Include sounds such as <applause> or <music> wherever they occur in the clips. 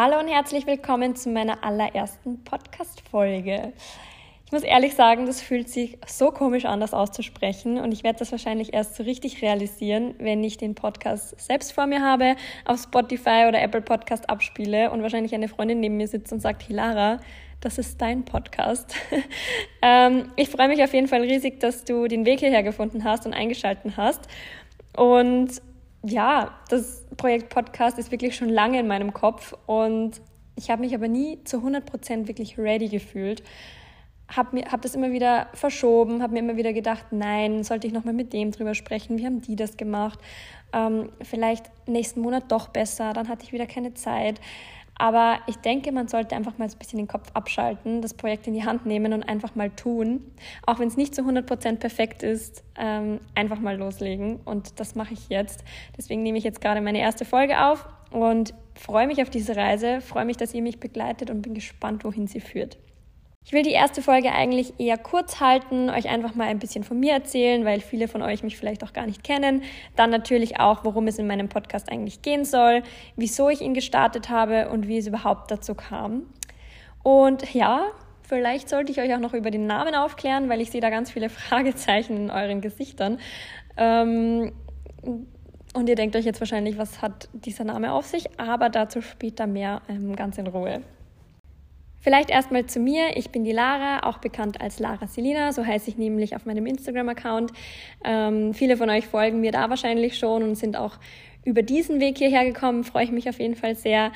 Hallo und herzlich willkommen zu meiner allerersten Podcast-Folge. Ich muss ehrlich sagen, das fühlt sich so komisch an, das auszusprechen. Und ich werde das wahrscheinlich erst so richtig realisieren, wenn ich den Podcast selbst vor mir habe, auf Spotify oder Apple Podcast abspiele und wahrscheinlich eine Freundin neben mir sitzt und sagt, Hilara, das ist dein Podcast. <laughs> ähm, ich freue mich auf jeden Fall riesig, dass du den Weg hierher gefunden hast und eingeschalten hast. Und ja, das Projekt Podcast ist wirklich schon lange in meinem Kopf und ich habe mich aber nie zu 100% wirklich ready gefühlt. Habe hab das immer wieder verschoben, habe mir immer wieder gedacht, nein, sollte ich nochmal mit dem drüber sprechen, wie haben die das gemacht, ähm, vielleicht nächsten Monat doch besser, dann hatte ich wieder keine Zeit. Aber ich denke, man sollte einfach mal ein bisschen den Kopf abschalten, das Projekt in die Hand nehmen und einfach mal tun. Auch wenn es nicht zu 100% perfekt ist, ähm, einfach mal loslegen. Und das mache ich jetzt. Deswegen nehme ich jetzt gerade meine erste Folge auf und freue mich auf diese Reise, freue mich, dass ihr mich begleitet und bin gespannt, wohin sie führt. Ich will die erste Folge eigentlich eher kurz halten, euch einfach mal ein bisschen von mir erzählen, weil viele von euch mich vielleicht auch gar nicht kennen. Dann natürlich auch, worum es in meinem Podcast eigentlich gehen soll, wieso ich ihn gestartet habe und wie es überhaupt dazu kam. Und ja, vielleicht sollte ich euch auch noch über den Namen aufklären, weil ich sehe da ganz viele <laughs> Fragezeichen in euren Gesichtern. Ähm, und ihr denkt euch jetzt wahrscheinlich, was hat dieser Name auf sich? Aber dazu später mehr ähm, ganz in Ruhe. Vielleicht erstmal zu mir. Ich bin die Lara, auch bekannt als Lara Selina, so heiße ich nämlich auf meinem Instagram-Account. Ähm, viele von euch folgen mir da wahrscheinlich schon und sind auch über diesen Weg hierher gekommen. Freue ich mich auf jeden Fall sehr.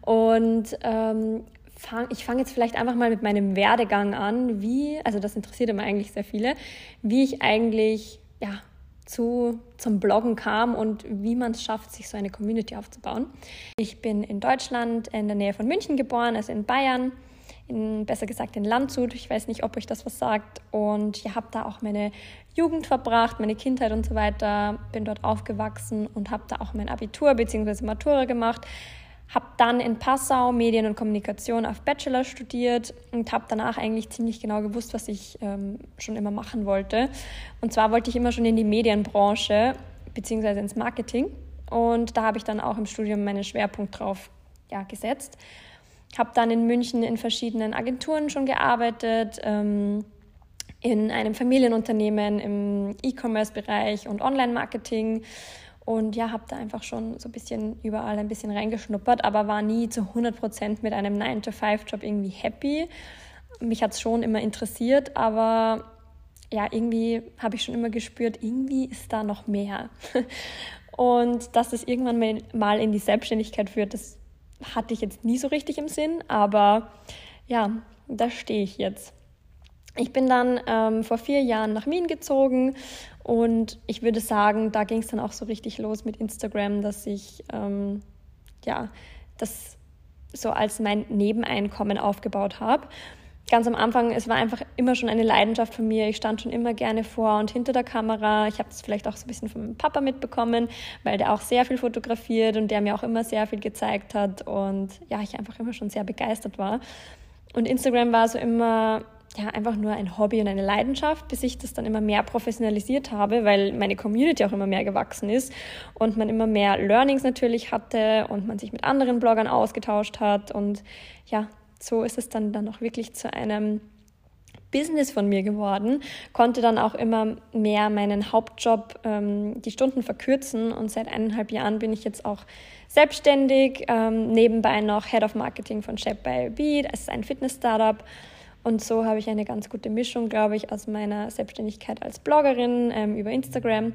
Und ähm, fang, ich fange jetzt vielleicht einfach mal mit meinem Werdegang an, wie, also das interessiert immer eigentlich sehr viele, wie ich eigentlich ja, zu, zum Bloggen kam und wie man es schafft, sich so eine Community aufzubauen. Ich bin in Deutschland in der Nähe von München geboren, also in Bayern in, besser gesagt in Landshut. Ich weiß nicht, ob euch das was sagt. Und ich habe da auch meine Jugend verbracht, meine Kindheit und so weiter. Bin dort aufgewachsen und habe da auch mein Abitur bzw. Matura gemacht. Habe dann in Passau Medien und Kommunikation auf Bachelor studiert und habe danach eigentlich ziemlich genau gewusst, was ich ähm, schon immer machen wollte. Und zwar wollte ich immer schon in die Medienbranche bzw. ins Marketing. Und da habe ich dann auch im Studium meinen Schwerpunkt drauf ja, gesetzt habe dann in München in verschiedenen Agenturen schon gearbeitet, ähm, in einem Familienunternehmen im E-Commerce-Bereich und Online-Marketing. Und ja, habe da einfach schon so ein bisschen überall ein bisschen reingeschnuppert, aber war nie zu 100 Prozent mit einem 9-to-5-Job irgendwie happy. Mich hat es schon immer interessiert, aber ja, irgendwie habe ich schon immer gespürt, irgendwie ist da noch mehr. <laughs> Und dass es irgendwann mal in die Selbstständigkeit führt, das hatte ich jetzt nie so richtig im Sinn, aber ja, da stehe ich jetzt. Ich bin dann ähm, vor vier Jahren nach Wien gezogen und ich würde sagen, da ging es dann auch so richtig los mit Instagram, dass ich ähm, ja das so als mein Nebeneinkommen aufgebaut habe ganz am Anfang, es war einfach immer schon eine Leidenschaft von mir. Ich stand schon immer gerne vor und hinter der Kamera. Ich habe das vielleicht auch so ein bisschen von meinem Papa mitbekommen, weil der auch sehr viel fotografiert und der mir auch immer sehr viel gezeigt hat und ja, ich einfach immer schon sehr begeistert war. Und Instagram war so immer ja, einfach nur ein Hobby und eine Leidenschaft, bis ich das dann immer mehr professionalisiert habe, weil meine Community auch immer mehr gewachsen ist und man immer mehr Learnings natürlich hatte und man sich mit anderen Bloggern ausgetauscht hat und ja, so ist es dann, dann auch wirklich zu einem Business von mir geworden, konnte dann auch immer mehr meinen Hauptjob, ähm, die Stunden verkürzen und seit eineinhalb Jahren bin ich jetzt auch selbstständig, ähm, nebenbei noch Head of Marketing von Shape by Beat, es ist ein Fitness-Startup und so habe ich eine ganz gute Mischung, glaube ich, aus meiner Selbstständigkeit als Bloggerin ähm, über Instagram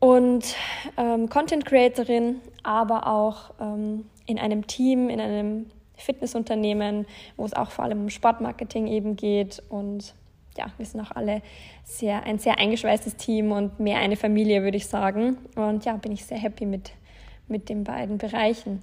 und ähm, Content Creatorin, aber auch ähm, in einem Team, in einem Fitnessunternehmen, wo es auch vor allem um Sportmarketing eben geht. Und ja, wir sind auch alle sehr, ein sehr eingeschweißtes Team und mehr eine Familie, würde ich sagen. Und ja, bin ich sehr happy mit, mit den beiden Bereichen.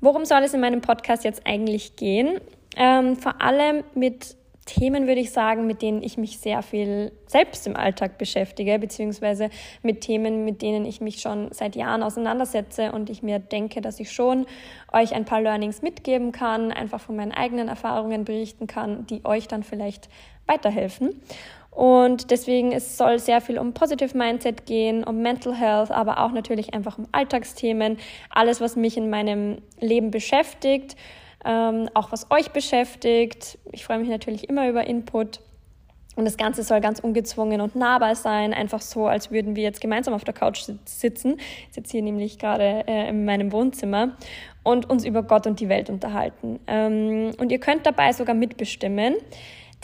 Worum soll es in meinem Podcast jetzt eigentlich gehen? Ähm, vor allem mit Themen, würde ich sagen, mit denen ich mich sehr viel selbst im Alltag beschäftige, beziehungsweise mit Themen, mit denen ich mich schon seit Jahren auseinandersetze und ich mir denke, dass ich schon euch ein paar Learnings mitgeben kann, einfach von meinen eigenen Erfahrungen berichten kann, die euch dann vielleicht weiterhelfen. Und deswegen es soll sehr viel um Positive Mindset gehen, um Mental Health, aber auch natürlich einfach um Alltagsthemen, alles, was mich in meinem Leben beschäftigt, ähm, auch was euch beschäftigt. Ich freue mich natürlich immer über Input. Und das Ganze soll ganz ungezwungen und nahbar sein, einfach so, als würden wir jetzt gemeinsam auf der Couch sitzen. Ich sitze hier nämlich gerade äh, in meinem Wohnzimmer und uns über Gott und die Welt unterhalten. Ähm, und ihr könnt dabei sogar mitbestimmen,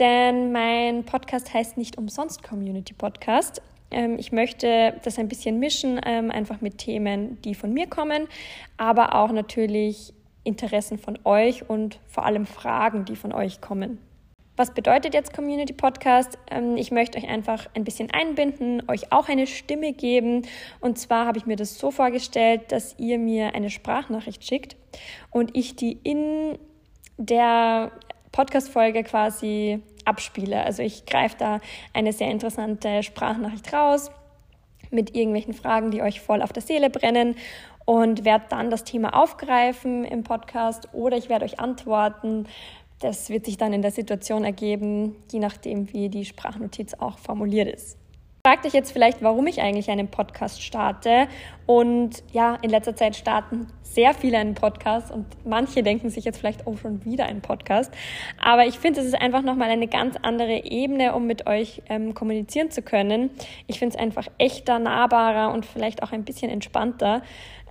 denn mein Podcast heißt nicht umsonst Community Podcast. Ähm, ich möchte das ein bisschen mischen, ähm, einfach mit Themen, die von mir kommen, aber auch natürlich Interessen von euch und vor allem Fragen, die von euch kommen. Was bedeutet jetzt Community Podcast? Ähm, ich möchte euch einfach ein bisschen einbinden, euch auch eine Stimme geben. Und zwar habe ich mir das so vorgestellt, dass ihr mir eine Sprachnachricht schickt und ich die in der Podcast-Folge quasi abspiele. Also ich greife da eine sehr interessante Sprachnachricht raus mit irgendwelchen Fragen, die euch voll auf der Seele brennen und werde dann das Thema aufgreifen im Podcast oder ich werde euch antworten das wird sich dann in der Situation ergeben, je nachdem, wie die Sprachnotiz auch formuliert ist. Fragt euch jetzt vielleicht, warum ich eigentlich einen Podcast starte. Und ja, in letzter Zeit starten sehr viele einen Podcast und manche denken sich jetzt vielleicht, oh, schon wieder ein Podcast. Aber ich finde, es ist einfach nochmal eine ganz andere Ebene, um mit euch ähm, kommunizieren zu können. Ich finde es einfach echter, nahbarer und vielleicht auch ein bisschen entspannter.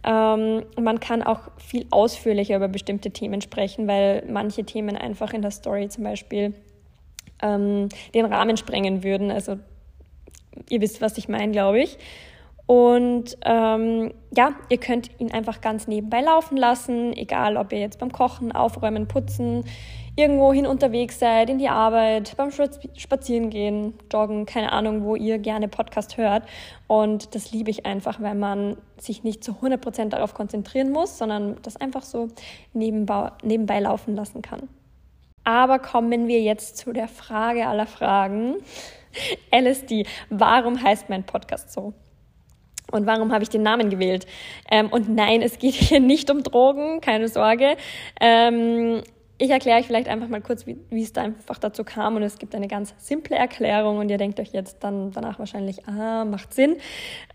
Ähm, man kann auch viel ausführlicher über bestimmte Themen sprechen, weil manche Themen einfach in der Story zum Beispiel ähm, den Rahmen sprengen würden. Also ihr wisst, was ich meine, glaube ich. Und ähm, ja, ihr könnt ihn einfach ganz nebenbei laufen lassen, egal ob ihr jetzt beim Kochen, Aufräumen, Putzen, irgendwohin unterwegs seid, in die Arbeit, beim Spazierengehen, Joggen, keine Ahnung, wo ihr gerne Podcast hört. Und das liebe ich einfach, weil man sich nicht zu 100% darauf konzentrieren muss, sondern das einfach so nebenbei, nebenbei laufen lassen kann. Aber kommen wir jetzt zu der Frage aller Fragen. <laughs> LSD, warum heißt mein Podcast so? Und warum habe ich den Namen gewählt? Ähm, und nein, es geht hier nicht um Drogen, keine Sorge. Ähm, ich erkläre euch vielleicht einfach mal kurz, wie, es da einfach dazu kam. Und es gibt eine ganz simple Erklärung und ihr denkt euch jetzt dann danach wahrscheinlich, ah, macht Sinn.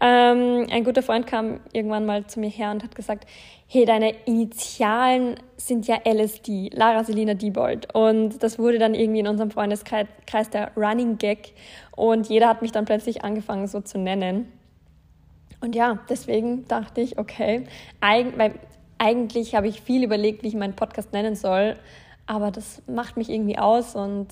Ähm, ein guter Freund kam irgendwann mal zu mir her und hat gesagt, hey, deine Initialen sind ja LSD, Lara Selina Diebold. Und das wurde dann irgendwie in unserem Freundeskreis der Running Gag. Und jeder hat mich dann plötzlich angefangen so zu nennen. Und ja, deswegen dachte ich, okay, weil eigentlich habe ich viel überlegt, wie ich meinen Podcast nennen soll, aber das macht mich irgendwie aus und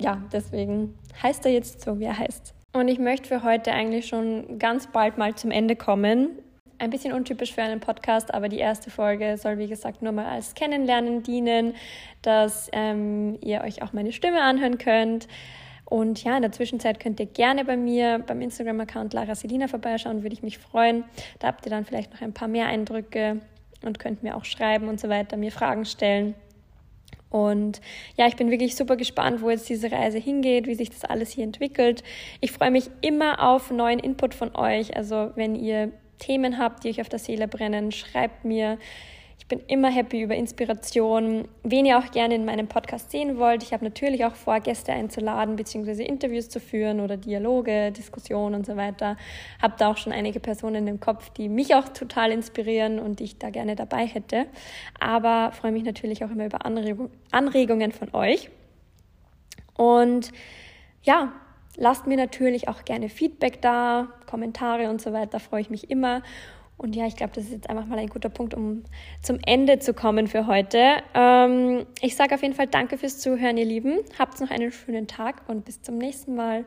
ja, deswegen heißt er jetzt so, wie er heißt. Und ich möchte für heute eigentlich schon ganz bald mal zum Ende kommen. Ein bisschen untypisch für einen Podcast, aber die erste Folge soll, wie gesagt, nur mal als Kennenlernen dienen, dass ähm, ihr euch auch meine Stimme anhören könnt. Und ja, in der Zwischenzeit könnt ihr gerne bei mir beim Instagram-Account Lara Selina vorbeischauen, würde ich mich freuen. Da habt ihr dann vielleicht noch ein paar mehr Eindrücke und könnt mir auch schreiben und so weiter, mir Fragen stellen. Und ja, ich bin wirklich super gespannt, wo jetzt diese Reise hingeht, wie sich das alles hier entwickelt. Ich freue mich immer auf neuen Input von euch. Also wenn ihr Themen habt, die euch auf der Seele brennen, schreibt mir. Bin immer happy über Inspiration. Wen ihr auch gerne in meinem Podcast sehen wollt. Ich habe natürlich auch vor, Gäste einzuladen, beziehungsweise Interviews zu führen oder Dialoge, Diskussionen und so weiter. Habe da auch schon einige Personen im Kopf, die mich auch total inspirieren und die ich da gerne dabei hätte. Aber freue mich natürlich auch immer über Anregungen von euch. Und ja, lasst mir natürlich auch gerne Feedback da, Kommentare und so weiter, freue ich mich immer. Und ja, ich glaube, das ist jetzt einfach mal ein guter Punkt, um zum Ende zu kommen für heute. Ähm, ich sage auf jeden Fall danke fürs Zuhören, ihr Lieben. Habt noch einen schönen Tag und bis zum nächsten Mal.